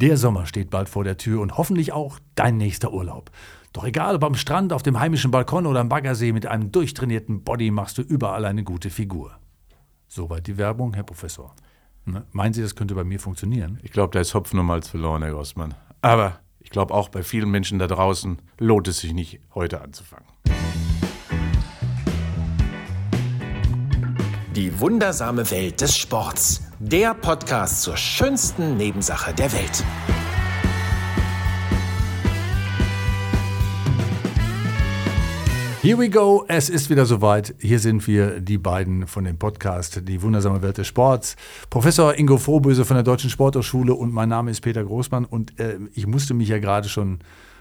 Der Sommer steht bald vor der Tür und hoffentlich auch dein nächster Urlaub. Doch egal ob am Strand, auf dem heimischen Balkon oder am Baggersee, mit einem durchtrainierten Body machst du überall eine gute Figur. Soweit die Werbung, Herr Professor. Ne? Meinen Sie, das könnte bei mir funktionieren? Ich glaube, da ist Hopfen und Malz verloren, Herr Grossmann. Aber ich glaube auch bei vielen Menschen da draußen lohnt es sich nicht, heute anzufangen. Die wundersame Welt des Sports. Der Podcast zur schönsten Nebensache der Welt. Here we go, es ist wieder soweit. Hier sind wir, die beiden von dem Podcast Die wundersame Welt des Sports. Professor Ingo Frohböse von der Deutschen Sporthochschule und mein Name ist Peter Großmann und äh, ich musste mich ja gerade schon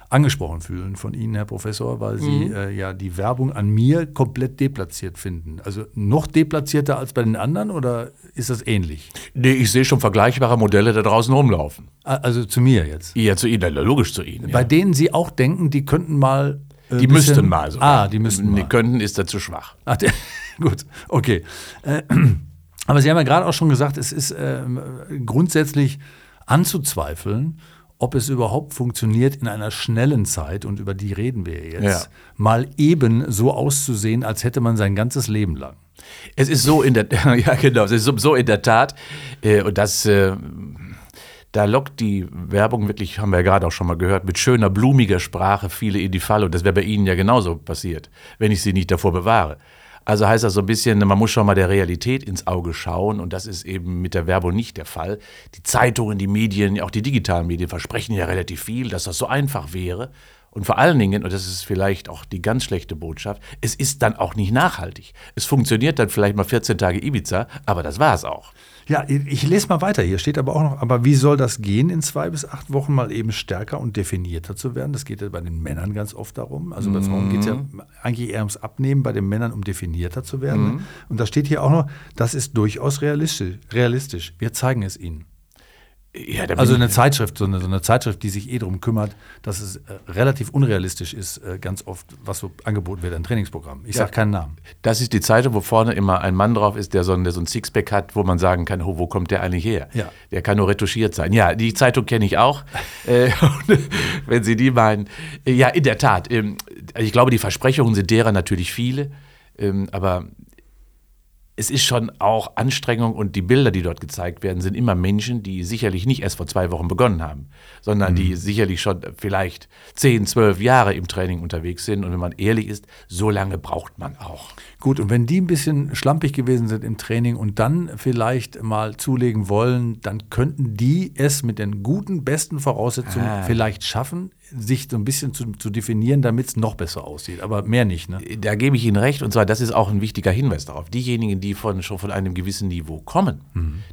angesprochen fühlen von Ihnen, Herr Professor, weil Sie Mhm. äh, ja die Werbung an mir komplett deplatziert finden. Also noch deplatzierter als bei den anderen oder ist das ähnlich? Nee, ich sehe schon vergleichbare Modelle da draußen rumlaufen. Also zu mir jetzt. Ja, zu Ihnen, logisch zu Ihnen. Bei Ja. denen Sie auch denken, die könnten mal. äh, Die bisschen- müssten mal sogar. Ah, die müssten mal. könnten ist da zu schwach. Ach, der, gut, okay. Äh, aber Sie haben ja gerade auch schon gesagt, es ist ähm, grundsätzlich anzuzweifeln, ob es überhaupt funktioniert, in einer schnellen Zeit, und über die reden wir jetzt, Ja. mal eben so auszusehen, als hätte man sein ganzes Leben lang. Es ist so in der, ja genau, es ist so- in der Tat, äh, und das, äh, da lockt die Werbung wirklich, haben wir ja gerade auch schon mal gehört, mit schöner, blumiger Sprache viele in die Falle. Und das wäre bei Ihnen ja genauso passiert, wenn ich Sie nicht davor bewahre. Also heißt das so ein bisschen, man muss schon mal der Realität ins Auge schauen und das ist eben mit der Werbung nicht der Fall. Die Zeitungen, die Medien, auch die digitalen Medien versprechen ja relativ viel, dass das so einfach wäre. Und vor allen Dingen, und das ist vielleicht auch die ganz schlechte Botschaft, es ist dann auch nicht nachhaltig. Es funktioniert dann vielleicht mal 14 Tage Ibiza, aber das war es auch. Ja, ich lese mal weiter. Hier steht aber auch noch, aber wie soll das gehen, in zwei bis acht Wochen mal eben stärker und definierter zu werden? Das geht ja bei den Männern ganz oft darum. Also bei Frauen geht es ja eigentlich eher ums Abnehmen, bei den Männern um definierter zu werden. ne? Und da steht hier auch noch, das ist durchaus realistisch. realistisch. Wir zeigen es Ihnen. Ja, Also eine Zeitschrift, so eine, so eine Zeitschrift, die sich eh darum kümmert, dass es äh, relativ unrealistisch ist, äh, ganz oft, was so angeboten wird an Trainingsprogrammen. Ich sage keinen Namen. Das ist die Zeitung, wo vorne immer ein Mann drauf ist, der so, ein- der so ein Sixpack hat, wo man sagen kann, oh, wo kommt der eigentlich her? Ja. Der kann nur retuschiert sein. Ja, die Zeitung kenne ich auch. äh, und, wenn Sie die meinen. Äh, Ja, in der Tat. Ähm, ich glaube, die Versprechungen sind derer natürlich viele. Ähm, aber es ist schon auch Anstrengung und die Bilder, die dort gezeigt werden, sind immer Menschen, die sicherlich nicht erst vor zwei Wochen begonnen haben, sondern die sicherlich schon vielleicht zehn, zwölf Jahre im Training unterwegs sind. Und wenn man ehrlich ist, so lange braucht man auch. Gut, und wenn die ein bisschen schlampig gewesen sind im Training und dann vielleicht mal zulegen wollen, dann könnten die es mit den guten, besten Voraussetzungen Ah. vielleicht schaffen, sich so ein bisschen zu, zu definieren, damit es noch besser aussieht. Aber mehr nicht, ne? Da gebe ich Ihnen recht, und zwar, das ist auch ein wichtiger Hinweis darauf. Diejenigen, die von, schon von einem gewissen Niveau kommen,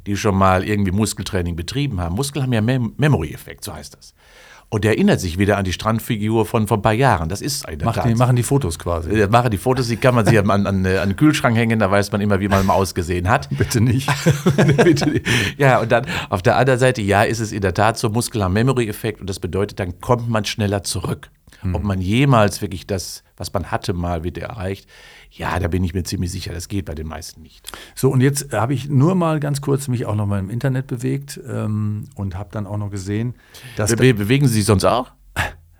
die schon mal irgendwie Muskeltraining betrieben haben, Muskeln haben ja Mem Memory-Effekt, so heißt das. Und erinnert sich wieder an die Strandfigur von vor ein paar Jahren. Das ist eine Mach die, machen die Fotos quasi. Äh, Mache die Fotos, die kann man sich an, an, an den Kühlschrank hängen, da weiß man immer, wie man mal ausgesehen hat. Bitte nicht. Bitte nicht. ja, und dann auf der anderen Seite, ja, ist es in der Tat so Muskel haben Memory-Effekt und das bedeutet, dann kommt man schneller zurück. Ob man jemals wirklich das, was man hatte, mal wieder erreicht, ja, da bin ich mir ziemlich sicher, das geht bei den meisten nicht. So, und jetzt habe ich nur mal ganz kurz mich auch noch mal im Internet bewegt ähm, und habe dann auch noch gesehen, dass. Be bewegen Sie sich sonst auch?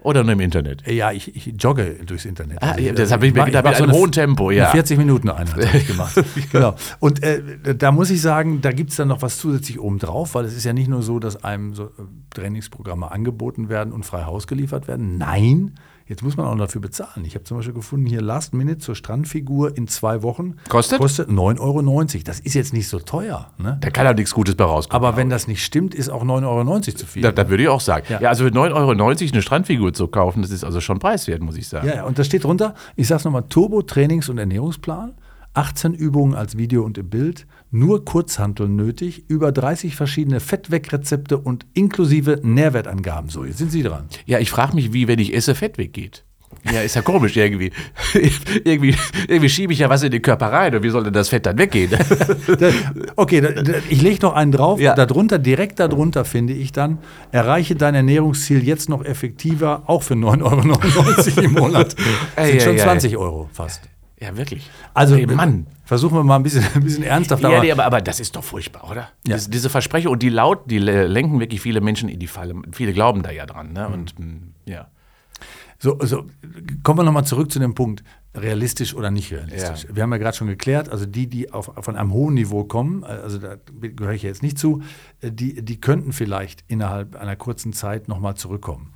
Oder nur im Internet? ja, ich, ich jogge durchs Internet. Ah, Also ich- das habe ich mir mach- gedacht, mit einem hohen Tempo, ja. Eine 40 Minuten Einheit habe ich gemacht. genau. Und äh, da muss ich sagen, da gibt es dann noch was zusätzlich obendrauf, weil es ist ja nicht nur so, dass einem so äh, Trainingsprogramme angeboten werden und frei Haus geliefert werden. Nein, jetzt muss man auch dafür bezahlen. Ich habe zum Beispiel gefunden, hier Last Minute zur Strandfigur in zwei Wochen. Kostet? Kostet 9,90 Euro. Das ist jetzt nicht so teuer. Ne? Da kann auch nichts Gutes bei rauskommen. Aber wenn das nicht stimmt, ist auch 9,90 Euro zu viel. da, da würde ich auch sagen. Ja. Ja, also für 9,90 Euro eine Strandfigur zu kaufen, das ist also schon preiswert, muss ich sagen. Ja, ja, und da steht drunter, ich sag's nochmal, Turbo-Trainings- und Ernährungsplan, 18 Übungen als Video und im Bild, nur Kurzhanteln nötig, über 30 verschiedene Fettwegrezepte und inklusive Nährwertangaben. So, jetzt sind Sie dran. Ja, ich frage mich, wie, wenn ich esse, Fett weggeht. Ja, ist ja komisch irgendwie. irgendwie irgendwie schiebe ich ja was in den Körper rein und wie soll denn das Fett dann weggehen? Okay, ich lege noch einen drauf. Ja. Darunter, direkt darunter finde ich dann, erreiche dein Ernährungsziel jetzt noch effektiver, auch für 9,99 Euro im Monat. Ei, Sind schon ei, ei. 20 Euro fast. Ja, wirklich. Also, Ey, Mann. versuchen wir mal ein bisschen, ein bisschen ernsthaft. Ja, nee, aber, aber das ist doch furchtbar, oder? Ja. Diese, diese Versprechen und die laut, die lenken wirklich viele Menschen in die Falle. Viele glauben da ja dran. Ne? Und mh, ja. So, so kommen wir nochmal zurück zu dem Punkt, realistisch oder nicht realistisch. Ja. Wir haben ja gerade schon geklärt, also die, die auf, von einem hohen Niveau kommen, also da gehöre ich ja jetzt nicht zu, äh, die, die könnten vielleicht innerhalb einer kurzen Zeit nochmal zurückkommen.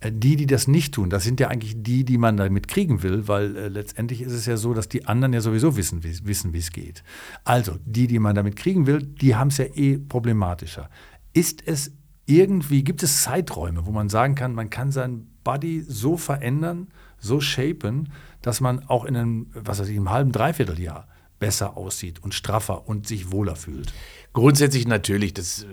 Äh, Die, die das nicht tun, das sind ja eigentlich die, die man damit kriegen will, weil äh, letztendlich ist es ja so, dass die anderen ja sowieso wissen, wie wissen, es geht. Also, die, die man damit kriegen will, die haben es ja eh problematischer. Ist es irgendwie, gibt es Zeiträume, wo man sagen kann, man kann seinen Body so verändern, so shapen, dass man auch in einem, was weiß ich, einem halben, dreivierteljahr besser aussieht und straffer und sich wohler fühlt? Grundsätzlich natürlich. Das äh,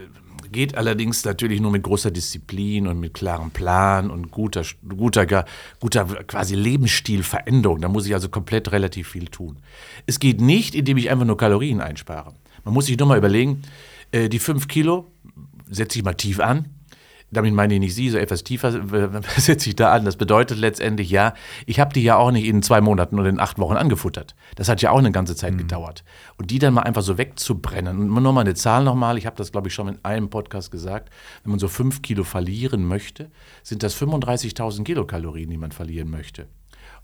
geht allerdings natürlich nur mit großer Disziplin und mit klarem Plan und guter, guter, guter quasi Lebensstilveränderung. Da muss ich also komplett relativ viel tun. Es geht nicht, indem ich einfach nur Kalorien einspare. Man muss sich nur mal überlegen, äh, die fünf Kilo setze ich mal tief an. Damit meine ich nicht Sie, so etwas tiefer äh, setze ich da an. Das bedeutet letztendlich, ja, ich habe die ja auch nicht in zwei Monaten oder in acht Wochen angefuttert. Das hat ja auch eine ganze Zeit gedauert. Und die dann mal einfach so wegzubrennen. Und nur mal eine Zahl nochmal, ich habe das, glaube ich, schon in einem Podcast gesagt, wenn man so fünf Kilo verlieren möchte, sind das 35.000 Kilokalorien, die man verlieren möchte.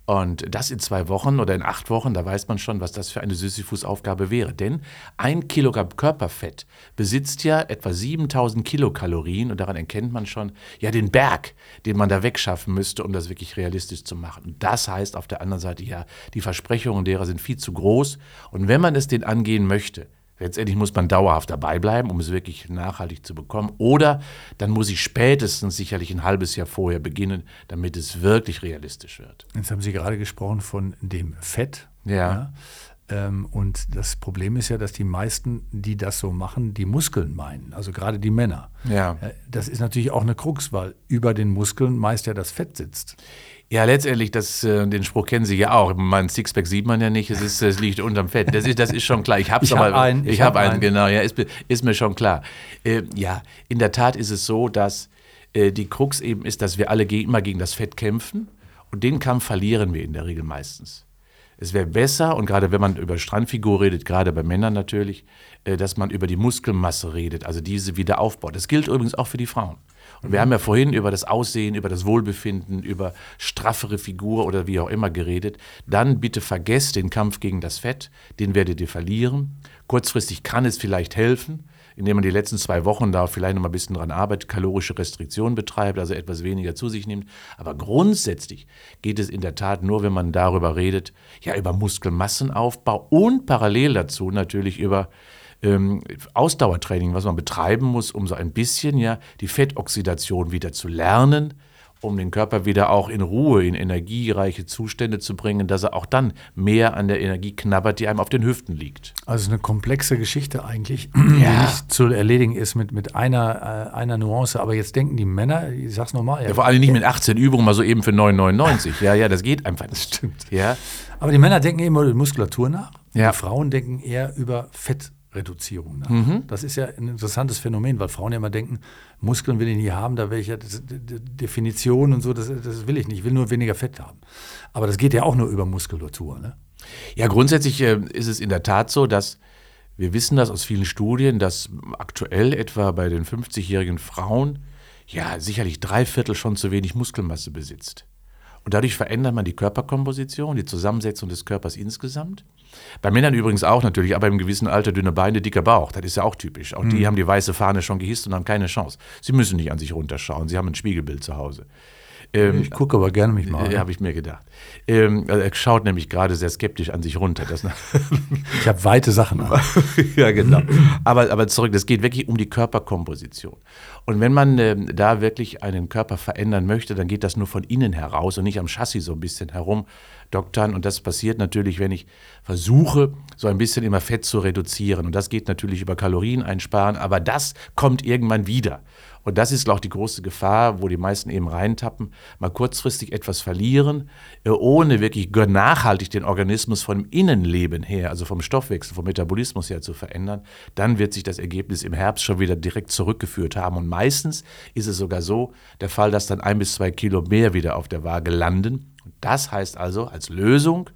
Und das in zwei Wochen oder in acht Wochen, da weiß man schon, was das für eine Sisyphus-Aufgabe wäre. Denn ein Kilogramm Körperfett besitzt ja etwa 7000 Kilokalorien und daran erkennt man schon ja den Berg, den man da wegschaffen müsste, um das wirklich realistisch zu machen. Und das heißt auf der anderen Seite ja, die Versprechungen derer sind viel zu groß. Und wenn man es den angehen möchte, Letztendlich muss man dauerhaft dabei bleiben, um es wirklich nachhaltig zu bekommen. Oder dann muss ich spätestens sicherlich ein halbes Jahr vorher beginnen, damit es wirklich realistisch wird. Jetzt haben Sie gerade gesprochen von dem Fett. Ja. Ähm, und das Problem ist ja, dass die meisten, die das so machen, die Muskeln meinen. Also gerade die Männer. Ja. Äh, Das ist natürlich auch eine Krux, weil über den Muskeln meist ja das Fett sitzt. Ja, letztendlich, das, äh, den Spruch kennen Sie ja auch. Mein Sixpack sieht man ja nicht, es, ist, es liegt unterm Fett. Das ist, das ist schon klar. Ich habe Ich hab einen, Ich, ich habe hab einen, einen. genau. Ja, ist, mir- ist mir schon klar. Äh, ja, in der Tat ist es so, dass äh, die Krux eben ist, dass wir alle immer gegen das Fett kämpfen. Und den Kampf verlieren wir in der Regel meistens. Es wäre besser, und gerade wenn man über Strandfigur redet, gerade bei Männern natürlich, äh, dass man über die Muskelmasse redet, also diese wieder aufbaut. Das gilt übrigens auch für die Frauen. Und wir haben ja vorhin über das Aussehen, über das Wohlbefinden, über straffere Figur oder wie auch immer geredet. Dann bitte vergesst den Kampf gegen das Fett, den werdet ihr verlieren. Kurzfristig kann es vielleicht helfen, indem man die letzten zwei Wochen da vielleicht noch mal ein bisschen dran arbeitet, kalorische Restriktion betreibt, also etwas weniger zu sich nimmt. Aber grundsätzlich geht es in der Tat nur, wenn man darüber redet, ja, über Muskelmassenaufbau und parallel dazu natürlich über ähm, Ausdauertraining, was man betreiben muss, um so ein bisschen ja die Fettoxidation wieder zu lernen, um den Körper wieder auch in Ruhe, in energiereiche Zustände zu bringen, dass er auch dann mehr an der Energie knabbert, die einem auf den Hüften liegt. Also eine komplexe Geschichte eigentlich, die Ja. nicht zu erledigen ist mit, mit einer, äh, einer Nuance. Aber jetzt denken die Männer, ich sag's nochmal, Ja, vor allem nicht mit 18 Übungen, mal so eben für 9,99. Ja, ja, das geht einfach nicht. stimmt. Ja, aber die Männer denken immer über Muskulatur nach. Ja. Die Frauen denken eher über Fettreduzierung nach. Mhm. Das ist ja ein interessantes Phänomen, weil Frauen ja immer denken, Muskeln will ich nie haben, da will ich ja das, Definition und so, das, das will ich nicht. Ich will nur weniger Fett haben. Aber das geht ja auch nur über Muskulatur. Ne? Ja, grundsätzlich äh, ist es in der Tat so, dass wir wissen das aus vielen Studien, dass aktuell etwa bei den 50-jährigen Frauen ja sicherlich drei Viertel schon zu wenig Muskelmasse besitzt. Und dadurch verändert man die Körperkomposition, die Zusammensetzung des Körpers insgesamt. Bei Männern übrigens auch natürlich, aber im gewissen Alter dünne Beine, dicker Bauch. Das ist ja auch typisch. Auch die haben die weiße Fahne schon gehisst und haben keine Chance. Sie müssen nicht an sich runterschauen. Sie haben ein Spiegelbild zu Hause. Ähm, Ich gucke aber gerne mich mal. ja, an. habe ich mir gedacht. Ähm, also er schaut nämlich gerade sehr skeptisch an sich runter. Das, Ich habe weite Sachen an. ja, genau. Aber, aber zurück, das geht wirklich um die Körperkomposition. Und wenn man ähm, da wirklich einen Körper verändern möchte, dann geht das nur von innen heraus und nicht am Chassis so ein bisschen herumdoktern. Und das passiert natürlich, wenn ich versuche, so ein bisschen immer Fett zu reduzieren. Und das geht natürlich über Kalorien einsparen, aber das kommt irgendwann wieder. Und das ist auch die große Gefahr, wo die meisten eben reintappen, mal kurzfristig etwas verlieren, äh, ohne wirklich nachhaltig den Organismus vom Innenleben her, also vom Stoffwechsel, vom Metabolismus her zu verändern. Dann wird sich das Ergebnis im Herbst schon wieder direkt zurückgeführt haben. Und meistens ist es sogar so der Fall, dass dann ein bis zwei Kilo mehr wieder auf der Waage landen. Das heißt also als Lösung,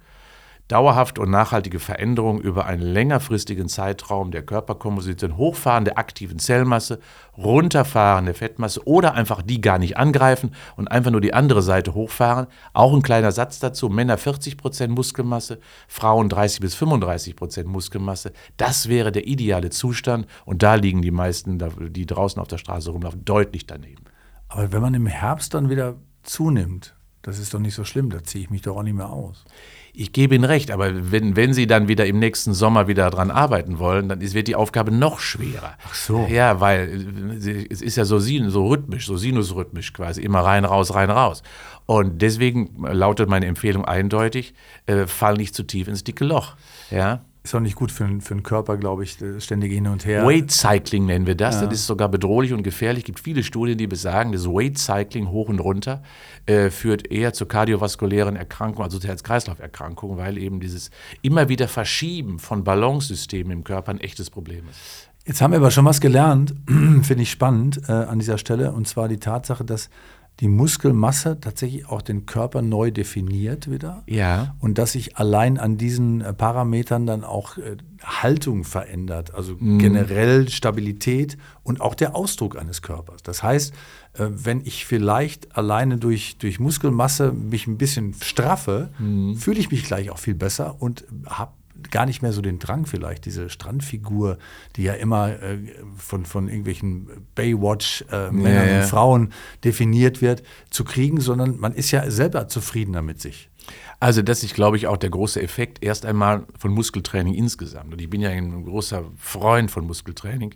dauerhafte und nachhaltige Veränderung über einen längerfristigen Zeitraum der Körperkomposition, Hochfahren der aktiven Zellmasse, Runterfahren der Fettmasse oder einfach die gar nicht angreifen und einfach nur die andere Seite hochfahren. Auch ein kleiner Satz dazu, Männer 40% Muskelmasse, Frauen 30 bis 35% Muskelmasse. Das wäre der ideale Zustand und da liegen die meisten, die draußen auf der Straße rumlaufen, deutlich daneben. Aber wenn man im Herbst dann wieder zunimmt, das ist doch nicht so schlimm, da ziehe ich mich doch auch nicht mehr aus. Ich gebe Ihnen recht, aber wenn, wenn Sie dann wieder im nächsten Sommer wieder daran arbeiten wollen, dann ist, wird die Aufgabe noch schwerer. Ach so. Ja, weil äh, es ist ja so, so rhythmisch, so sinusrhythmisch quasi, immer rein, raus, rein, raus. Und deswegen lautet meine Empfehlung eindeutig, äh, fall nicht zu tief ins dicke Loch. Ja. Ist auch nicht gut für, für den Körper, glaube ich, ständig hin und her. Weight Cycling nennen wir das. Ja. Das ist sogar bedrohlich und gefährlich. Es gibt viele Studien, die besagen, das Weight Cycling hoch und runter äh, führt eher zu kardiovaskulären Erkrankungen, also zu Herz-Kreislauf-Erkrankungen, weil eben dieses immer wieder Verschieben von Balancesystemen im Körper ein echtes Problem ist. Jetzt haben wir aber schon was gelernt, finde ich spannend äh, an dieser Stelle, und zwar die Tatsache, dass die Muskelmasse tatsächlich auch den Körper neu definiert wieder. Ja. Und dass sich allein an diesen äh, Parametern dann auch äh, Haltung verändert, also mhm. generell Stabilität und auch der Ausdruck eines Körpers. Das heißt, äh, wenn ich vielleicht alleine durch, durch Muskelmasse mich ein bisschen straffe, mhm. fühle ich mich gleich auch viel besser und habe gar nicht mehr so den Drang vielleicht, diese Strandfigur, die ja immer äh, von, von irgendwelchen Baywatch-Männern äh, ja, und Frauen definiert wird, zu kriegen, sondern man ist ja selber zufriedener mit sich. Also das ist, glaube ich, auch der große Effekt erst einmal von Muskeltraining insgesamt. Und ich bin ja ein großer Freund von Muskeltraining.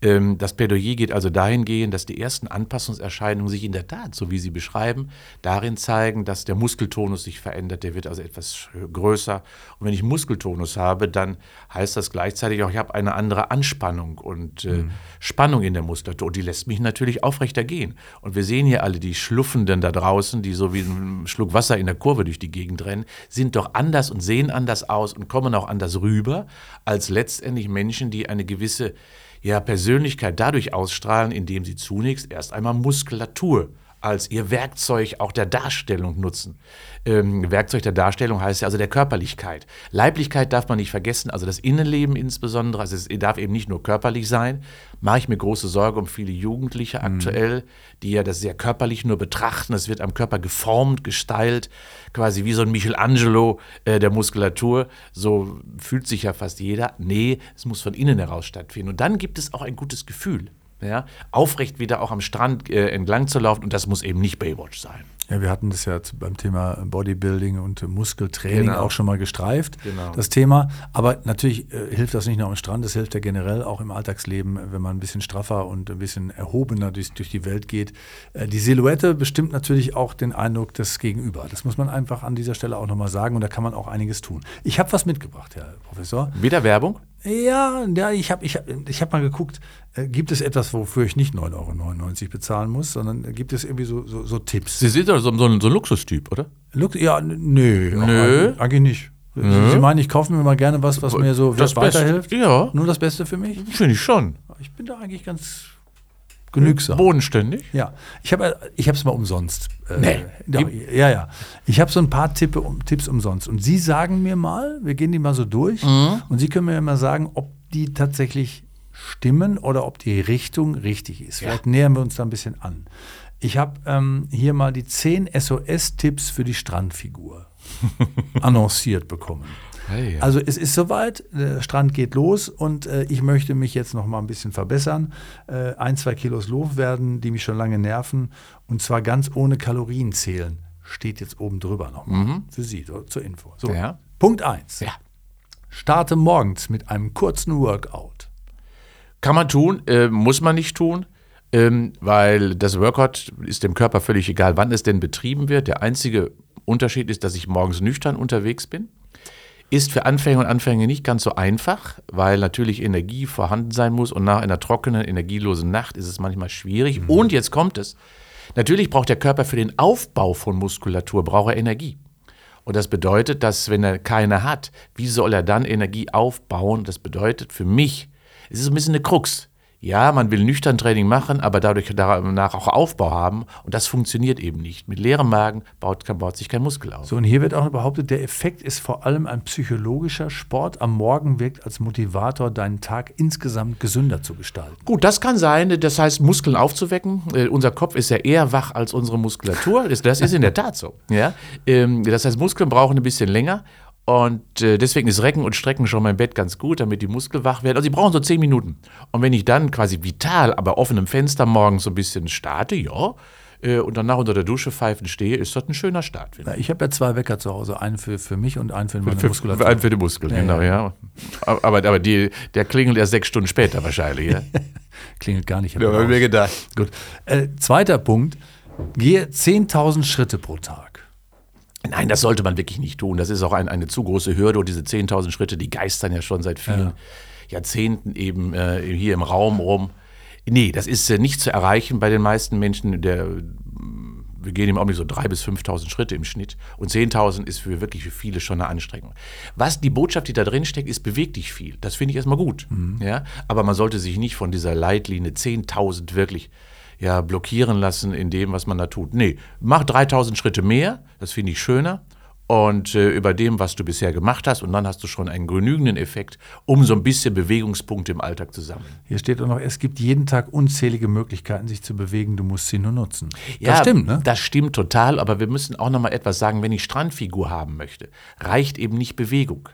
Ähm, das Plädoyer geht also dahingehend, dass die ersten Anpassungserscheinungen sich in der Tat, so wie Sie beschreiben, darin zeigen, dass der Muskeltonus sich verändert, der wird also etwas größer. Und wenn ich Muskeltonus habe, dann heißt das gleichzeitig auch, ich habe eine andere Anspannung und äh, mhm. Spannung in der Muskulatur. Und die lässt mich natürlich aufrechter gehen. Und wir sehen hier alle die Schluffenden da draußen, die so wie ein Schluck Wasser in der Kurve durch die Gegend rennen, sind doch anders und sehen anders aus und kommen auch anders rüber als letztendlich Menschen, die eine gewisse ja, Persönlichkeit dadurch ausstrahlen, indem sie zunächst erst einmal Muskulatur als ihr Werkzeug auch der Darstellung nutzen. Ähm, Werkzeug der Darstellung heißt ja also der Körperlichkeit. Leiblichkeit darf man nicht vergessen, also das Innenleben insbesondere. Also es darf eben nicht nur körperlich sein. Mache ich mir große Sorge um viele Jugendliche mhm. aktuell, die ja das sehr körperlich nur betrachten. Es wird am Körper geformt, gestylt, quasi wie so ein Michelangelo äh, der Muskulatur. So fühlt sich ja fast jeder. Nee, es muss von innen heraus stattfinden. Und dann gibt es auch ein gutes Gefühl ja, aufrecht wieder auch am Strand äh, entlang zu laufen und das muss eben nicht Baywatch sein. Ja, wir hatten das ja beim Thema Bodybuilding und Muskeltraining genau. auch schon mal gestreift, genau. das Thema. Aber natürlich äh, hilft das nicht nur am Strand, das hilft ja generell auch im Alltagsleben, wenn man ein bisschen straffer und ein bisschen erhobener durch, durch die Welt geht. Äh, die Silhouette bestimmt natürlich auch den Eindruck des Gegenüber. Das muss man einfach an dieser Stelle auch nochmal sagen und da kann man auch einiges tun. Ich habe was mitgebracht, Herr Professor. Wieder Werbung? Ja, ja ich habe ich hab, ich hab mal geguckt, äh, gibt es etwas, wofür ich nicht 9,99 Euro bezahlen muss, sondern gibt es irgendwie so, so, so Tipps? Sie sind doch so, so, ein, so ein Luxustyp, oder? Lux ja, nö. Nö. Auch, eigentlich nicht. Nö. Sie meinen, ich kaufe mir mal gerne was, was mir so das weiterhilft? Beste, ja. Nur das Beste für mich? Finde ich schon. Ich bin da eigentlich ganz genügsam. Bodenständig? Ja. Ich habe ich es mal umsonst. Äh, nee. Ja, ja. Ich habe so ein paar Tippe, Tipps umsonst. Und Sie sagen mir mal, wir gehen die mal so durch, mhm. und Sie können mir mal sagen, ob die tatsächlich stimmen oder ob die Richtung richtig ist. Vielleicht ja. nähern wir uns da ein bisschen an. Ich habe ähm, hier mal die 10 SOS-Tipps für die Strandfigur annonciert bekommen. Hey. Also es ist soweit, der Strand geht los und äh, ich möchte mich jetzt noch mal ein bisschen verbessern. Äh, ein, zwei Kilos loswerden, die mich schon lange nerven und zwar ganz ohne Kalorien zählen. Steht jetzt oben drüber nochmal mhm. für Sie zur Info. So, ja. Punkt 1. Ja. Starte morgens mit einem kurzen Workout. Kann man tun, äh, muss man nicht tun, ähm, weil das Workout ist dem Körper völlig egal, wann es denn betrieben wird. Der einzige Unterschied ist, dass ich morgens nüchtern unterwegs bin. Ist für Anfänger und Anfänger nicht ganz so einfach, weil natürlich Energie vorhanden sein muss und nach einer trockenen, energielosen Nacht ist es manchmal schwierig. Mhm. Und jetzt kommt es. Natürlich braucht der Körper für den Aufbau von Muskulatur braucht er Energie. Und das bedeutet, dass wenn er keine hat, wie soll er dann Energie aufbauen? Das bedeutet für mich, es ist ein bisschen eine Krux. Ja, man will nüchtern Training machen, aber dadurch danach auch Aufbau haben. Und das funktioniert eben nicht. Mit leerem Magen baut, baut sich kein Muskel auf. So, und hier wird auch behauptet, der Effekt ist vor allem ein psychologischer. Sport am Morgen wirkt als Motivator, deinen Tag insgesamt gesünder zu gestalten. Gut, das kann sein. Das heißt, Muskeln aufzuwecken. Äh, unser Kopf ist ja eher wach als unsere Muskulatur. Das, das ist in der Tat so. Ja? Ähm, das heißt, Muskeln brauchen ein bisschen länger. Und äh, deswegen ist Recken und Strecken schon mein Bett ganz gut, damit die Muskeln wach werden. Also sie brauchen so zehn Minuten. Und wenn ich dann quasi vital, aber offenem Fenster morgens so ein bisschen starte, ja, äh, und danach unter der Dusche pfeifen stehe, ist das ein schöner Start. Ja, ich habe ja zwei Wecker zu Hause, einen für, für mich und einen für meine für, Muskulatur. Einen für die Muskeln, ja, genau, ja. ja. Aber, aber die, der klingelt erst sechs Stunden später wahrscheinlich, ja. klingelt gar nicht. Ja, habe mir gedacht. Gut. Äh, zweiter Punkt, gehe 10.000 Schritte pro Tag. Nein, das sollte man wirklich nicht tun. Das ist auch ein, eine zu große Hürde und diese 10.000 Schritte, die geistern ja schon seit vielen ja. Jahrzehnten eben äh, hier im Raum rum. Nee, das ist äh, nicht zu erreichen bei den meisten Menschen. Der, wir gehen im Augenblick so 3.000 bis 5.000 Schritte im Schnitt und 10.000 ist für wirklich für viele schon eine Anstrengung. Was die Botschaft, die da drin steckt, ist, beweg dich viel. Das finde ich erstmal gut. Mhm. Ja? Aber man sollte sich nicht von dieser Leitlinie 10.000 wirklich ja, blockieren lassen in dem, was man da tut. Nee, mach 3000 Schritte mehr, das finde ich schöner. Und äh, über dem, was du bisher gemacht hast, und dann hast du schon einen genügenden Effekt, um so ein bisschen Bewegungspunkte im Alltag zu sammeln. Hier steht auch noch, es gibt jeden Tag unzählige Möglichkeiten, sich zu bewegen, du musst sie nur nutzen. Ja, das stimmt, ne? Das stimmt total, aber wir müssen auch noch mal etwas sagen, wenn ich Strandfigur haben möchte, reicht eben nicht Bewegung.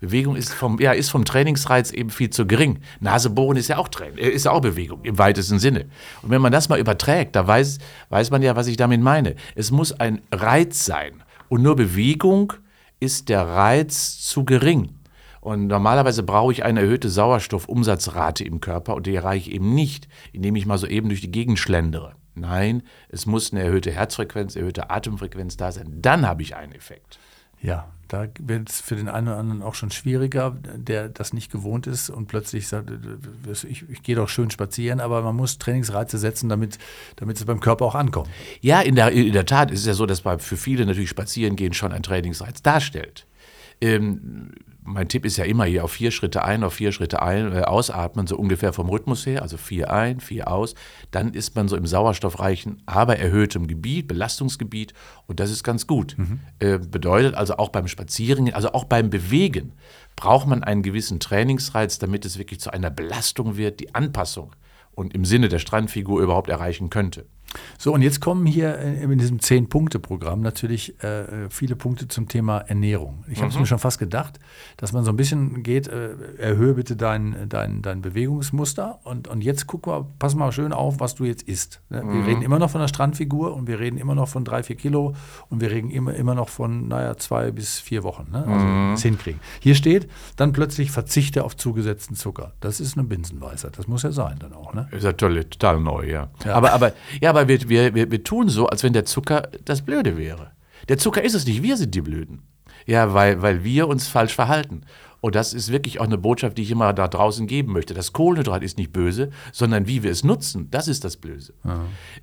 Bewegung ist vom, ja, ist vom Trainingsreiz eben viel zu gering. Nasebohren ist ja auch Training, äh, ist auch Bewegung im weitesten Sinne. Und wenn man das mal überträgt, da weiß, weiß man ja, was ich damit meine. Es muss ein Reiz sein. Und nur Bewegung ist der Reiz zu gering. Und normalerweise brauche ich eine erhöhte Sauerstoffumsatzrate im Körper und die erreiche ich eben nicht, indem ich mal so eben durch die Gegend schlendere. Nein, es muss eine erhöhte Herzfrequenz, erhöhte Atemfrequenz da sein. Dann habe ich einen Effekt. Ja, da wird es für den einen oder anderen auch schon schwieriger, der das nicht gewohnt ist und plötzlich sagt, ich, ich gehe doch schön spazieren, aber man muss Trainingsreize setzen, damit, damit es beim Körper auch ankommt. Ja, in der, in der Tat ist es ja so, dass für viele natürlich Spazierengehen schon ein Trainingsreiz darstellt. Ähm, mein Tipp ist ja immer hier auf vier Schritte ein, auf vier Schritte ein, äh, ausatmen, so ungefähr vom Rhythmus her, also vier ein, vier aus. Dann ist man so im sauerstoffreichen, aber erhöhtem Gebiet, Belastungsgebiet und das ist ganz gut. Mhm. Äh, bedeutet also auch beim Spazieren, also auch beim Bewegen braucht man einen gewissen Trainingsreiz, damit es wirklich zu einer Belastung wird, die Anpassung und im Sinne der Strandfigur überhaupt erreichen könnte. So, und jetzt kommen hier in diesem Zehn-Punkte-Programm natürlich äh, viele Punkte zum Thema Ernährung. Ich mhm. habe es mir schon fast gedacht, dass man so ein bisschen geht, äh, erhöhe bitte dein, dein, dein Bewegungsmuster und, und jetzt guck mal, pass mal schön auf, was du jetzt isst. Ne? Wir mhm. reden immer noch von der Strandfigur und wir reden immer noch von drei, vier Kilo und wir reden immer, immer noch von, naja, zwei bis vier Wochen. Ne? Also mhm. hinkriegen. Hier steht, dann plötzlich verzichte auf zugesetzten Zucker. Das ist eine Binsenweisheit. Das muss ja sein dann auch. Ne? Ist ja total, total neu, ja. ja. Aber, aber, ja, aber aber wir, wir, wir, tun so, als wenn der Zucker das Blöde wäre. Der Zucker ist es nicht, wir sind die Blöden. Ja, weil, weil wir uns falsch verhalten. Und das ist wirklich auch eine Botschaft, die ich immer da draußen geben möchte. Das Kohlenhydrat ist nicht böse, sondern wie wir es nutzen, das ist das Böse.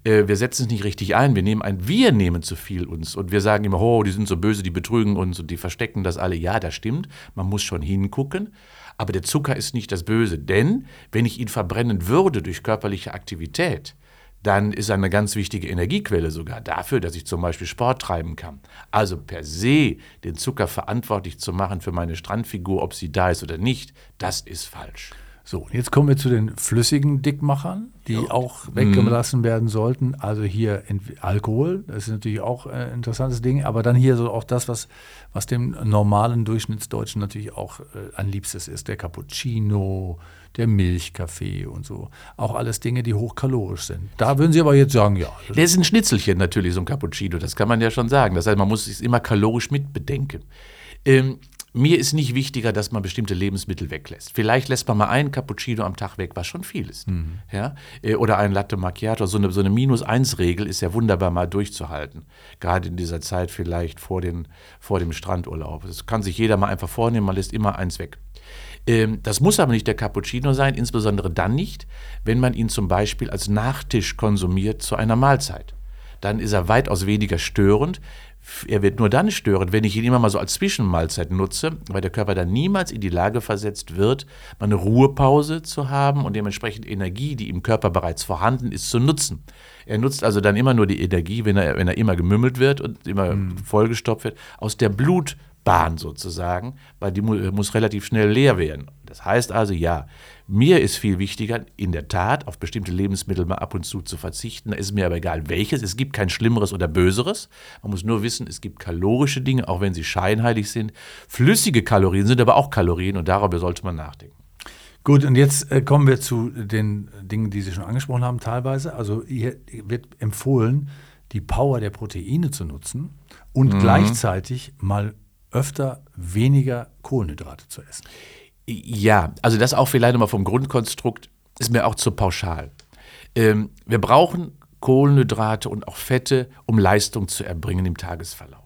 Äh, wir setzen es nicht richtig ein. Wir nehmen ein, wir nehmen zu viel uns. Und wir sagen immer, oh, die sind so böse, die betrügen uns und die verstecken das alle. Ja, das stimmt. Man muss schon hingucken. Aber der Zucker ist nicht das Böse. Denn wenn ich ihn verbrennen würde durch körperliche Aktivität, dann ist eine ganz wichtige Energiequelle sogar dafür, dass ich zum Beispiel Sport treiben kann. Also per se den Zucker verantwortlich zu machen für meine Strandfigur, ob sie da ist oder nicht, das ist falsch. So, jetzt kommen wir zu den flüssigen Dickmachern, die ja. auch weggelassen mhm. werden sollten. Also hier Alkohol, das ist natürlich auch ein interessantes Ding, aber dann hier so auch das, was, was dem normalen Durchschnittsdeutschen natürlich auch äh, ein Liebstes ist, der Cappuccino, der Milchkaffee und so. Auch alles Dinge, die hochkalorisch sind. Da würden Sie aber jetzt sagen, ja. Das ist ein Schnitzelchen natürlich, so ein Cappuccino, das kann man ja schon sagen. Das heißt, man muss es immer kalorisch mitbedenken. Ähm, mir ist nicht wichtiger, dass man bestimmte Lebensmittel weglässt. Vielleicht lässt man mal einen Cappuccino am Tag weg, was schon viel ist. Mhm. Ja? Äh, oder ein Latte Macchiato. So eine, so eine Minus-Eins-Regel ist ja wunderbar mal durchzuhalten. Gerade in dieser Zeit vielleicht vor, den, vor dem Strandurlaub. Das kann sich jeder mal einfach vornehmen, man lässt immer eins weg. Ähm, das muss aber nicht der Cappuccino sein, insbesondere dann nicht, wenn man ihn zum Beispiel als Nachtisch konsumiert zu einer Mahlzeit. dann ist er weitaus weniger störend. Er wird nur dann störend, wenn ich ihn immer mal so als Zwischenmahlzeit nutze, weil der Körper dann niemals in die Lage versetzt wird, mal eine Ruhepause zu haben und dementsprechend Energie, die im Körper bereits vorhanden ist, zu nutzen. Er nutzt also dann immer nur die Energie, wenn er, wenn er immer gemümmelt wird und immer mhm. vollgestopft wird, aus der Blutbahn sozusagen, weil die muss relativ schnell leer werden. Das heißt also, ja, mir ist viel wichtiger, in der Tat auf bestimmte Lebensmittel mal ab und zu zu verzichten. Da ist mir aber egal welches. Es gibt kein Schlimmeres oder Böseres. Man muss nur wissen, es gibt kalorische Dinge, auch wenn sie scheinheilig sind. Flüssige Kalorien sind aber auch Kalorien und darüber sollte man nachdenken. Gut, und jetzt äh, kommen wir zu den Dingen, die Sie schon angesprochen haben, teilweise. Also hier wird empfohlen, die Power der Proteine zu nutzen und mhm. gleichzeitig mal öfter weniger Kohlenhydrate zu essen. Ja, also das auch vielleicht nochmal vom Grundkonstrukt ist mir auch zu pauschal. Ähm, wir brauchen Kohlenhydrate und auch Fette, um Leistung zu erbringen im Tagesverlauf.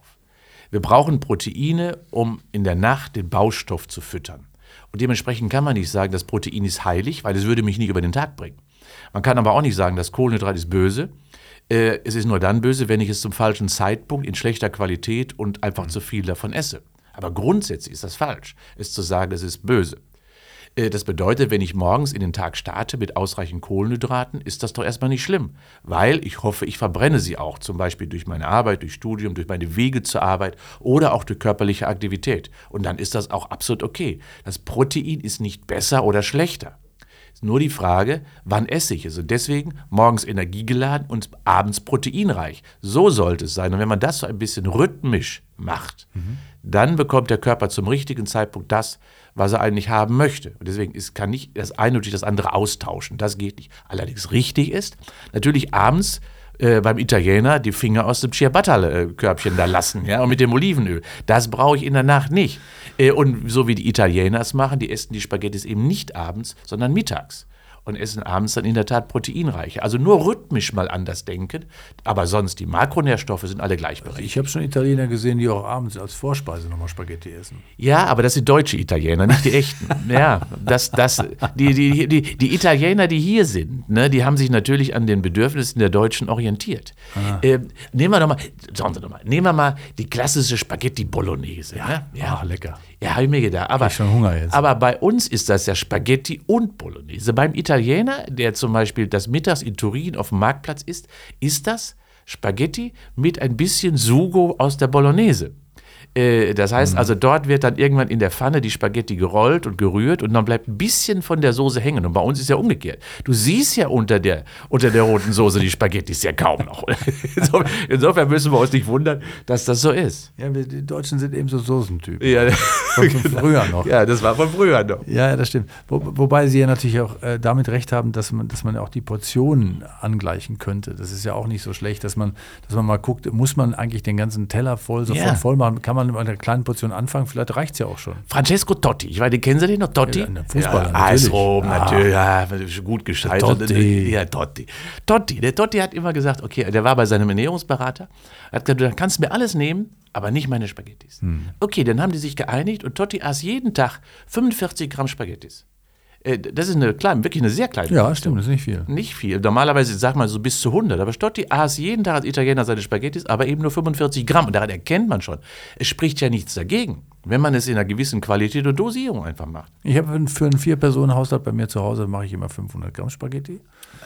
Wir brauchen Proteine, um in der Nacht den Baustoff zu füttern. Und dementsprechend kann man nicht sagen, das Protein ist heilig, weil es würde mich nicht über den Tag bringen. Man kann aber auch nicht sagen, das Kohlenhydrat ist böse. Äh, es ist nur dann böse, wenn ich es zum falschen Zeitpunkt in schlechter Qualität und einfach zu viel davon esse. Aber grundsätzlich ist das falsch, es zu sagen, es ist böse. Äh, das bedeutet, wenn ich morgens in den Tag starte mit ausreichend Kohlenhydraten, ist das doch erstmal nicht schlimm, weil ich hoffe, ich verbrenne sie auch, zum Beispiel durch meine Arbeit, durch Studium, durch meine Wege zur Arbeit oder auch durch körperliche Aktivität. Und dann ist das auch absolut okay. Das Protein ist nicht besser oder schlechter. Nur die Frage, wann esse ich es? Und deswegen morgens energiegeladen und abends proteinreich. So sollte es sein. Und wenn man das so ein bisschen rhythmisch macht, mhm dann bekommt der Körper zum richtigen Zeitpunkt das, was er eigentlich haben möchte. Und deswegen ist, kann nicht das eine durch das andere austauschen. Das geht nicht. Allerdings richtig ist, natürlich abends äh, beim Italiener die Finger aus dem Ciabatta-Körbchen da lassen, ja, und mit dem Olivenöl. Das brauche ich in der Nacht nicht. Äh, und so wie die Italiener es machen, die essen die Spaghettis eben nicht abends, sondern mittags und essen abends dann in der Tat proteinreiche. Also nur rhythmisch mal anders denken, aber sonst die Makronährstoffe sind alle gleichberechtigt. Also ich habe schon Italiener gesehen, die auch abends als Vorspeise nochmal Spaghetti essen. Ja, aber das sind deutsche Italiener, nicht die echten. ja, das, das, die, die, die, die Italiener, die hier sind, ne, die haben sich natürlich an den Bedürfnissen der Deutschen orientiert. Äh, nehmen wir doch mal, sagen Sie doch mal, nehmen wir mal die klassische Spaghetti Bolognese. Ja, ne? ja. Ach, lecker. Ja, habe ich mir gedacht. Aber, ich schon Hunger jetzt. aber bei uns ist das ja Spaghetti und Bolognese. Beim Italiener, der zum Beispiel das mittags in Turin auf dem Marktplatz ist, ist das Spaghetti mit ein bisschen Sugo aus der Bolognese. Äh, das heißt mhm. also, dort wird dann irgendwann in der Pfanne die Spaghetti gerollt und gerührt und dann bleibt ein bisschen von der Soße hängen. Und bei uns ist ja umgekehrt. Du siehst ja unter der, unter der roten Soße die Spaghetti ja kaum noch. Insofern müssen wir uns nicht wundern, dass das so ist. Ja, wir, die Deutschen sind eben so Soßentypen. Ja, von, von früher noch. Ja, das war von früher noch. Ja, das stimmt. Wo, wobei sie ja natürlich auch äh, damit recht haben, dass man, dass man auch die Portionen angleichen könnte. Das ist ja auch nicht so schlecht, dass man, dass man mal guckt, muss man eigentlich den ganzen Teller voll sofort ja. voll machen? Kann man man mit einer kleinen Portion anfangen, vielleicht reicht es ja auch schon. Francesco Totti, ich weiß, kennen Sie den noch? Totti? Ja, Fußballer, ja, natürlich. Rom, ah. natürlich, ja, gut gescheitert. Totti. Ja, Totti. Totti, der Totti hat immer gesagt, okay, der war bei seinem Ernährungsberater, er hat gesagt, du kannst mir alles nehmen, aber nicht meine Spaghettis. Hm. Okay, dann haben die sich geeinigt und Totti aß jeden Tag 45 Gramm Spaghettis. Äh, das ist eine kleine, wirklich eine sehr kleine Ja, stimmt, das ist nicht viel. Nicht viel. Normalerweise sag mal so bis zu 100. Aber Stotti aß jeden Tag als Italiener seine Spaghettis, aber eben nur 45 Gramm. Und daran erkennt man schon, es spricht ja nichts dagegen, wenn man es in einer gewissen Qualität und Dosierung einfach macht. Ich habe für einen Vier-Personen-Haushalt bei mir zu Hause mache ich immer 500 Gramm Spaghetti.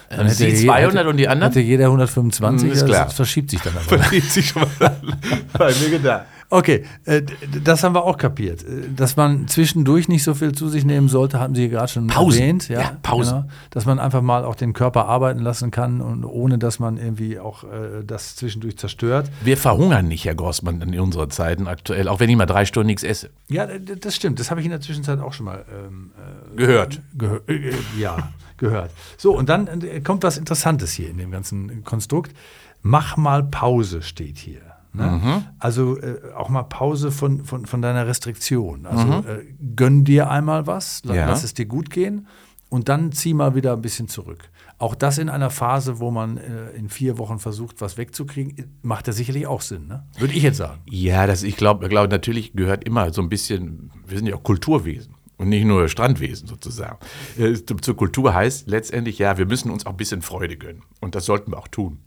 Dann hätte Sie 200 hätte, und die anderen? Hätte jeder 125, ist klar. das verschiebt sich dann aber. Verschiebt sich schon mal bei mir gedacht. Okay, äh, das haben wir auch kapiert. Äh, dass man zwischendurch nicht so viel zu sich nehmen sollte, haben Sie gerade schon Pausen. erwähnt. Ja, ja Pause. Genau. Dass man einfach mal auch den Körper arbeiten lassen kann und ohne, dass man irgendwie auch äh, das zwischendurch zerstört. Wir verhungern nicht, Herr Grossmann, in unseren Zeiten aktuell, auch wenn ich mal drei Stunden nichts esse. Ja, das stimmt. Das habe ich in der Zwischenzeit auch schon mal ähm, äh, gehört. Gehör, äh, ja, gehört. So, und dann kommt was Interessantes hier in dem ganzen Konstrukt. Mach mal Pause steht hier. Ne? Mhm. Also äh, auch mal Pause von, von, von deiner Restriktion. Also mhm. äh, gönn dir einmal was, lass, ja. lass es dir gut gehen und dann zieh mal wieder ein bisschen zurück. Auch das in einer Phase, wo man äh, in vier Wochen versucht, was wegzukriegen, macht ja sicherlich auch Sinn, ne? Würde ich jetzt sagen. Ja, das, ich glaube, glaub, natürlich gehört immer so ein bisschen, wir sind ja auch Kulturwesen und nicht nur Strandwesen sozusagen. Äh, zur Kultur heißt letztendlich, ja, wir müssen uns auch ein bisschen Freude gönnen. Und das sollten wir auch tun.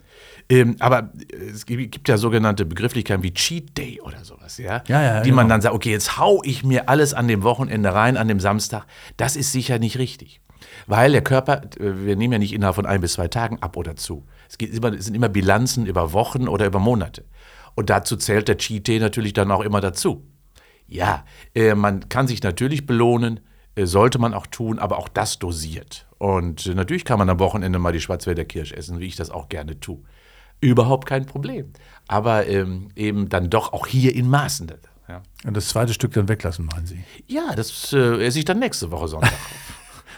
Ähm, aber es gibt ja sogenannte Begrifflichkeiten wie Cheat Day oder sowas, ja, Ja, ja, die man genau. dann sagt, okay, jetzt hau ich mir alles an dem Wochenende rein, an dem Samstag. Das ist sicher nicht richtig. Weil der Körper, äh, wir nehmen ja nicht innerhalb von ein bis zwei Tagen ab oder zu. Es, geht immer, es sind immer Bilanzen über Wochen oder über Monate. Und dazu zählt der Cheat Day natürlich dann auch immer dazu. Ja, äh, man kann sich natürlich belohnen, äh, sollte man auch tun, aber auch das dosiert. Und äh, natürlich kann man am Wochenende mal die Schwarzwälder Kirsch essen, wie ich das auch gerne tue. Überhaupt kein Problem. Aber ähm, eben dann doch auch hier in Maßen. Ja, Und das zweite Stück dann weglassen, meinen Sie? ja das äh, esse ich dann nächste Woche Sonntag.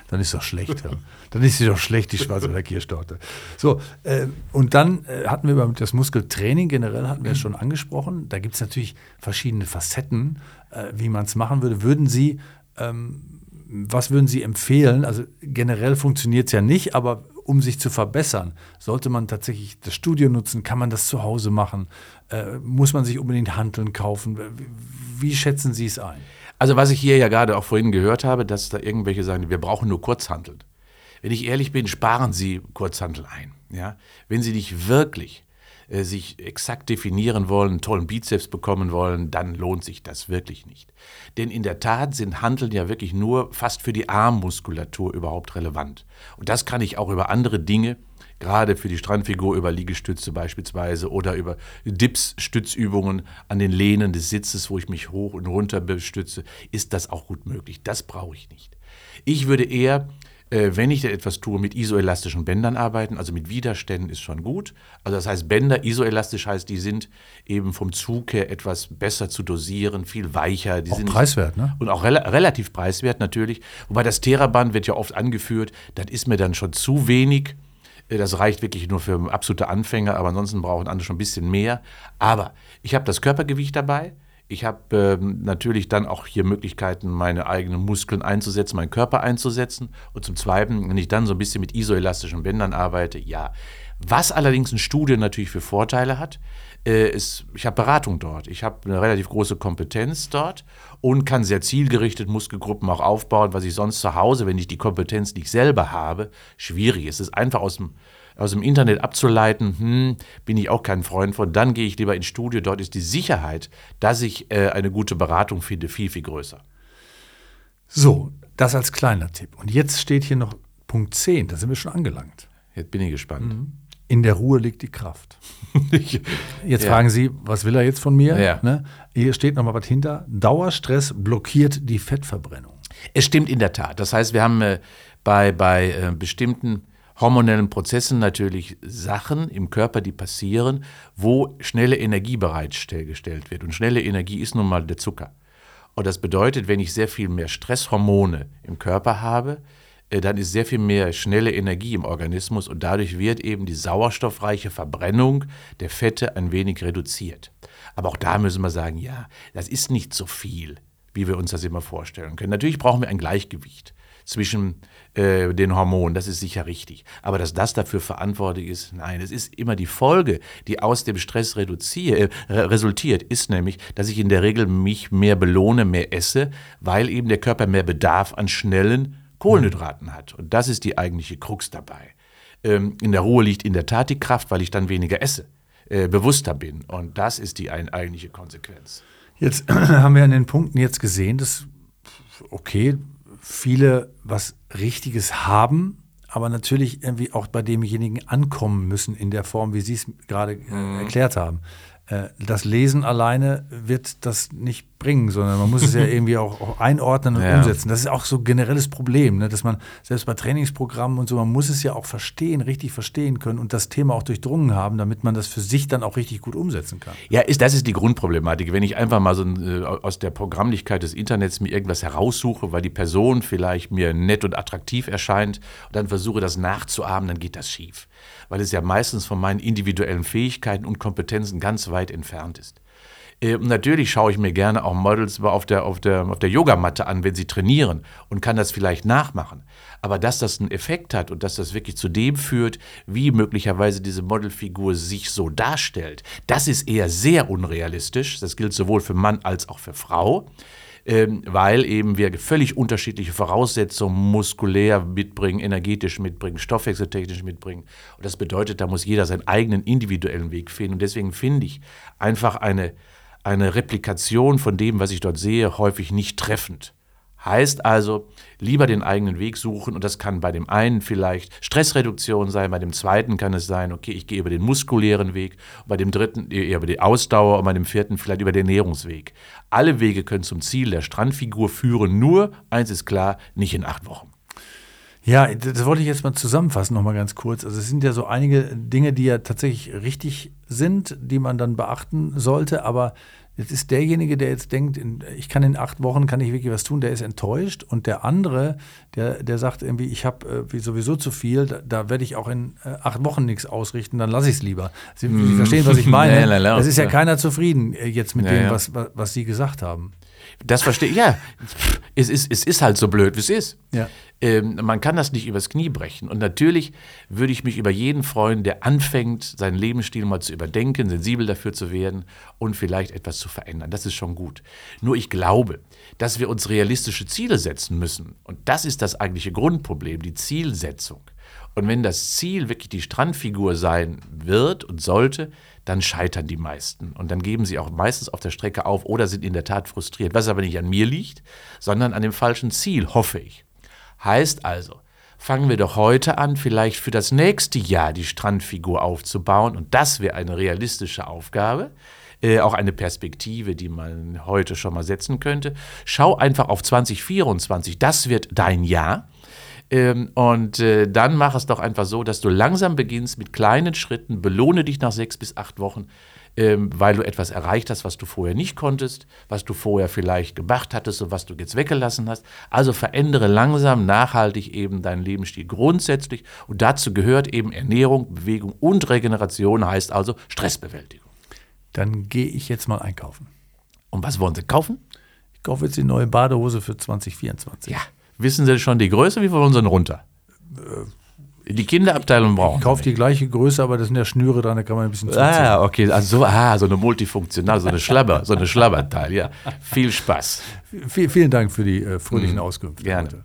Dann ist doch schlecht. ja. Dann ist sie doch schlecht, die Schwarzwälder Kirschtorte. So, äh, und dann äh, hatten wir über das Muskeltraining generell, hatten wir schon angesprochen. Da gibt es natürlich verschiedene Facetten, äh, wie man es machen würde. Würden Sie, ähm, was würden Sie empfehlen? Also generell funktioniert es ja nicht, aber um sich zu verbessern, sollte man tatsächlich das Studio nutzen? Kann man das zu Hause machen? Äh, muss man sich unbedingt Hanteln kaufen? Wie, schätzen Sie es ein? Also was ich hier ja gerade auch vorhin gehört habe, dass da irgendwelche sagen, wir brauchen nur Kurzhanteln. Wenn ich ehrlich bin, sparen Sie Kurzhantel ein. Ja? Wenn Sie nicht wirklich äh, sich exakt definieren wollen, einen tollen Bizeps bekommen wollen, dann lohnt sich das wirklich nicht. Denn in der Tat sind Hanteln ja wirklich nur fast für die Armmuskulatur überhaupt relevant. Und das kann ich auch über andere Dinge, gerade für die Strandfigur über Liegestütze beispielsweise oder über Dips-Stützübungen an den Lehnen des Sitzes, wo ich mich hoch und runter bestütze, ist das auch gut möglich. Das brauche ich nicht. Ich würde eher äh, wenn ich da etwas tue, mit isoelastischen Bändern arbeiten, also mit Widerständen ist schon gut. Also das heißt, Bänder isoelastisch heißt, die sind eben vom Zug her etwas besser zu dosieren, viel weicher. Die Auch sind preiswert, ne? und auch rela relativ preiswert natürlich. Wobei das Theraband wird ja oft angeführt, das ist mir dann schon zu wenig. Äh, Das reicht wirklich nur für absolute Anfänger, aber ansonsten brauchen andere schon ein bisschen mehr. Aber ich habe das Körpergewicht dabei. Ich habe ähm, natürlich dann auch hier Möglichkeiten, meine eigenen Muskeln einzusetzen, meinen Körper einzusetzen. Und zum Zweiten, wenn ich dann so ein bisschen mit isoelastischen Bändern arbeite, ja. Was allerdings ein Studio natürlich für Vorteile hat, äh, ist, ich habe Beratung dort. Ich habe eine relativ große Kompetenz dort und kann sehr zielgerichtet Muskelgruppen auch aufbauen, was ich sonst zu Hause, wenn ich die Kompetenz nicht selber habe, schwierig ist. Es ist einfach aus dem, aus dem Internet abzuleiten, hm, bin ich auch kein Freund von. Dann gehe ich lieber ins Studio. Dort ist die Sicherheit, dass ich äh, eine gute Beratung finde, viel, viel größer. So, das als kleiner Tipp. Und jetzt steht hier noch Punkt 10, da sind wir schon angelangt. Jetzt bin ich gespannt. In der Ruhe liegt die Kraft. Jetzt Ja. fragen Sie, was will er jetzt von mir? Ja. Ne? Hier steht noch mal was hinter. Dauerstress blockiert die Fettverbrennung. Es stimmt in der Tat. Das heißt, wir haben äh, bei, bei äh, bestimmten hormonellen Prozessen natürlich Sachen im Körper, die passieren, wo schnelle Energie bereitgestellt wird. Und schnelle Energie ist nun mal der Zucker. Und das bedeutet, wenn ich sehr viel mehr Stresshormone im Körper habe, äh, dann ist sehr viel mehr schnelle Energie im Organismus und dadurch wird eben die sauerstoffreiche Verbrennung der Fette ein wenig reduziert. Aber auch da müssen wir sagen, ja, das ist nicht so viel, wie wir uns das immer vorstellen können. Natürlich brauchen wir ein Gleichgewicht zwischen äh, den Hormonen, das ist sicher richtig. Aber dass das dafür verantwortlich ist, nein, es ist immer die Folge, die aus dem Stress äh, re- resultiert, ist nämlich, dass ich in der Regel mich mehr belohne, mehr esse, weil eben der Körper mehr Bedarf an schnellen Kohlenhydraten hat. Und das ist die eigentliche Krux dabei. Ähm, in der Ruhe liegt in der Tat die Kraft, weil ich dann weniger esse, äh, bewusster bin. Und das ist die ein, eigentliche Konsequenz. Jetzt haben wir an den Punkten jetzt gesehen, dass, okay, viele was Richtiges haben, aber natürlich irgendwie auch bei demjenigen ankommen müssen in der Form, wie Sie es gerade äh, erklärt haben. Äh, Das Lesen alleine wird das nicht bringen, sondern man muss es ja irgendwie auch, auch einordnen und Ja. umsetzen. Das ist auch so ein generelles Problem, ne? dass man selbst bei Trainingsprogrammen und so, man muss es ja auch verstehen, richtig verstehen können und das Thema auch durchdrungen haben, damit man das für sich dann auch richtig gut umsetzen kann. Ja, ist, das ist die Grundproblematik. Wenn ich einfach mal so äh, aus der Programmlichkeit des Internets mir irgendwas heraussuche, weil die Person vielleicht mir nett und attraktiv erscheint und dann versuche, das nachzuahmen, dann geht das schief. Weil es ja meistens von meinen individuellen Fähigkeiten und Kompetenzen ganz weit entfernt ist. Äh, Natürlich schaue ich mir gerne auch Models auf der, auf, der, auf der Yogamatte an, wenn sie trainieren und kann das vielleicht nachmachen. Aber dass das einen Effekt hat und dass das wirklich zu dem führt, wie möglicherweise diese Modelfigur sich so darstellt, das ist eher sehr unrealistisch. Das gilt sowohl für Mann als auch für Frau. ähm, weil eben wir völlig unterschiedliche Voraussetzungen muskulär mitbringen, energetisch mitbringen, stoffwechseltechnisch mitbringen. Und das bedeutet, da muss jeder seinen eigenen individuellen Weg finden. Und deswegen finde ich einfach eine, eine Replikation von dem, was ich dort sehe, häufig nicht treffend. Heißt also, lieber den eigenen Weg suchen und das kann bei dem einen vielleicht Stressreduktion sein, bei dem zweiten kann es sein, okay, ich gehe über den muskulären Weg, bei dem dritten eher über die Ausdauer und bei dem vierten vielleicht über den Ernährungsweg. Alle Wege können zum Ziel der Strandfigur führen, nur eins ist klar, nicht in acht Wochen. Ja, das wollte ich jetzt mal zusammenfassen, nochmal ganz kurz. Also es sind ja so einige Dinge, die ja tatsächlich richtig sind, die man dann beachten sollte, aber Jetzt ist derjenige, der jetzt denkt, ich kann in acht Wochen, kann ich wirklich was tun, der ist enttäuscht. Und der andere, der, der sagt irgendwie, ich habe äh, sowieso zu viel, da, da werde ich auch in äh, acht Wochen nichts ausrichten, dann lasse ich es lieber. Sie, Sie, mhm. verstehen, was ich meine? Es ist ja keiner zufrieden äh, jetzt mit ja, dem, was, was Sie gesagt haben. Das verstehe ich, ja. Es ist, es ist halt so blöd, wie es ist. Ja. Ähm, man kann das nicht übers Knie brechen. Und natürlich würde ich mich über jeden freuen, der anfängt, seinen Lebensstil mal zu überdenken, sensibel dafür zu werden und vielleicht etwas zu verändern. Das ist schon gut. Nur ich glaube, dass wir uns realistische Ziele setzen müssen. Und das ist das eigentliche Grundproblem, die Zielsetzung. Und wenn das Ziel wirklich die Strandfigur sein wird und sollte, dann scheitern die meisten. Und dann geben sie auch meistens auf der Strecke auf oder sind in der Tat frustriert. Was aber nicht an mir liegt, sondern an dem falschen Ziel, hoffe ich. Heißt also, fangen wir doch heute an, vielleicht für das nächste Jahr die Strandfigur aufzubauen. Und das wäre eine realistische Aufgabe. Äh, auch eine Perspektive, die man heute schon mal setzen könnte. Schau einfach auf 2024, das wird dein Jahr. Ähm, und äh, dann mach es doch einfach so, dass du langsam beginnst mit kleinen Schritten, belohne dich nach sechs bis acht Wochen, ähm, weil du etwas erreicht hast, was du vorher nicht konntest, was du vorher vielleicht gemacht hattest und was du jetzt weggelassen hast. Also verändere langsam, nachhaltig eben deinen Lebensstil grundsätzlich. Und dazu gehört eben Ernährung, Bewegung und Regeneration, heißt also Stressbewältigung. Dann gehe ich jetzt mal einkaufen. Und was wollen Sie kaufen? Ich kaufe jetzt die neue Badehose für 2024. Ja. Wissen Sie schon die Größe? Wie wollen Sie runter? Äh, die Kinderabteilung brauchen. Ich kaufe die gleiche Größe, aber das sind ja Schnüre dran, da kann man ein bisschen zuziehen. Ah, okay. Also so, ah, so eine multifunktional, so eine Schlabber, so eine Schlabberteil, ja. Viel Spaß. V vielen Dank für die äh, fröhlichen mhm. Auskünfte. Gerne. Heute.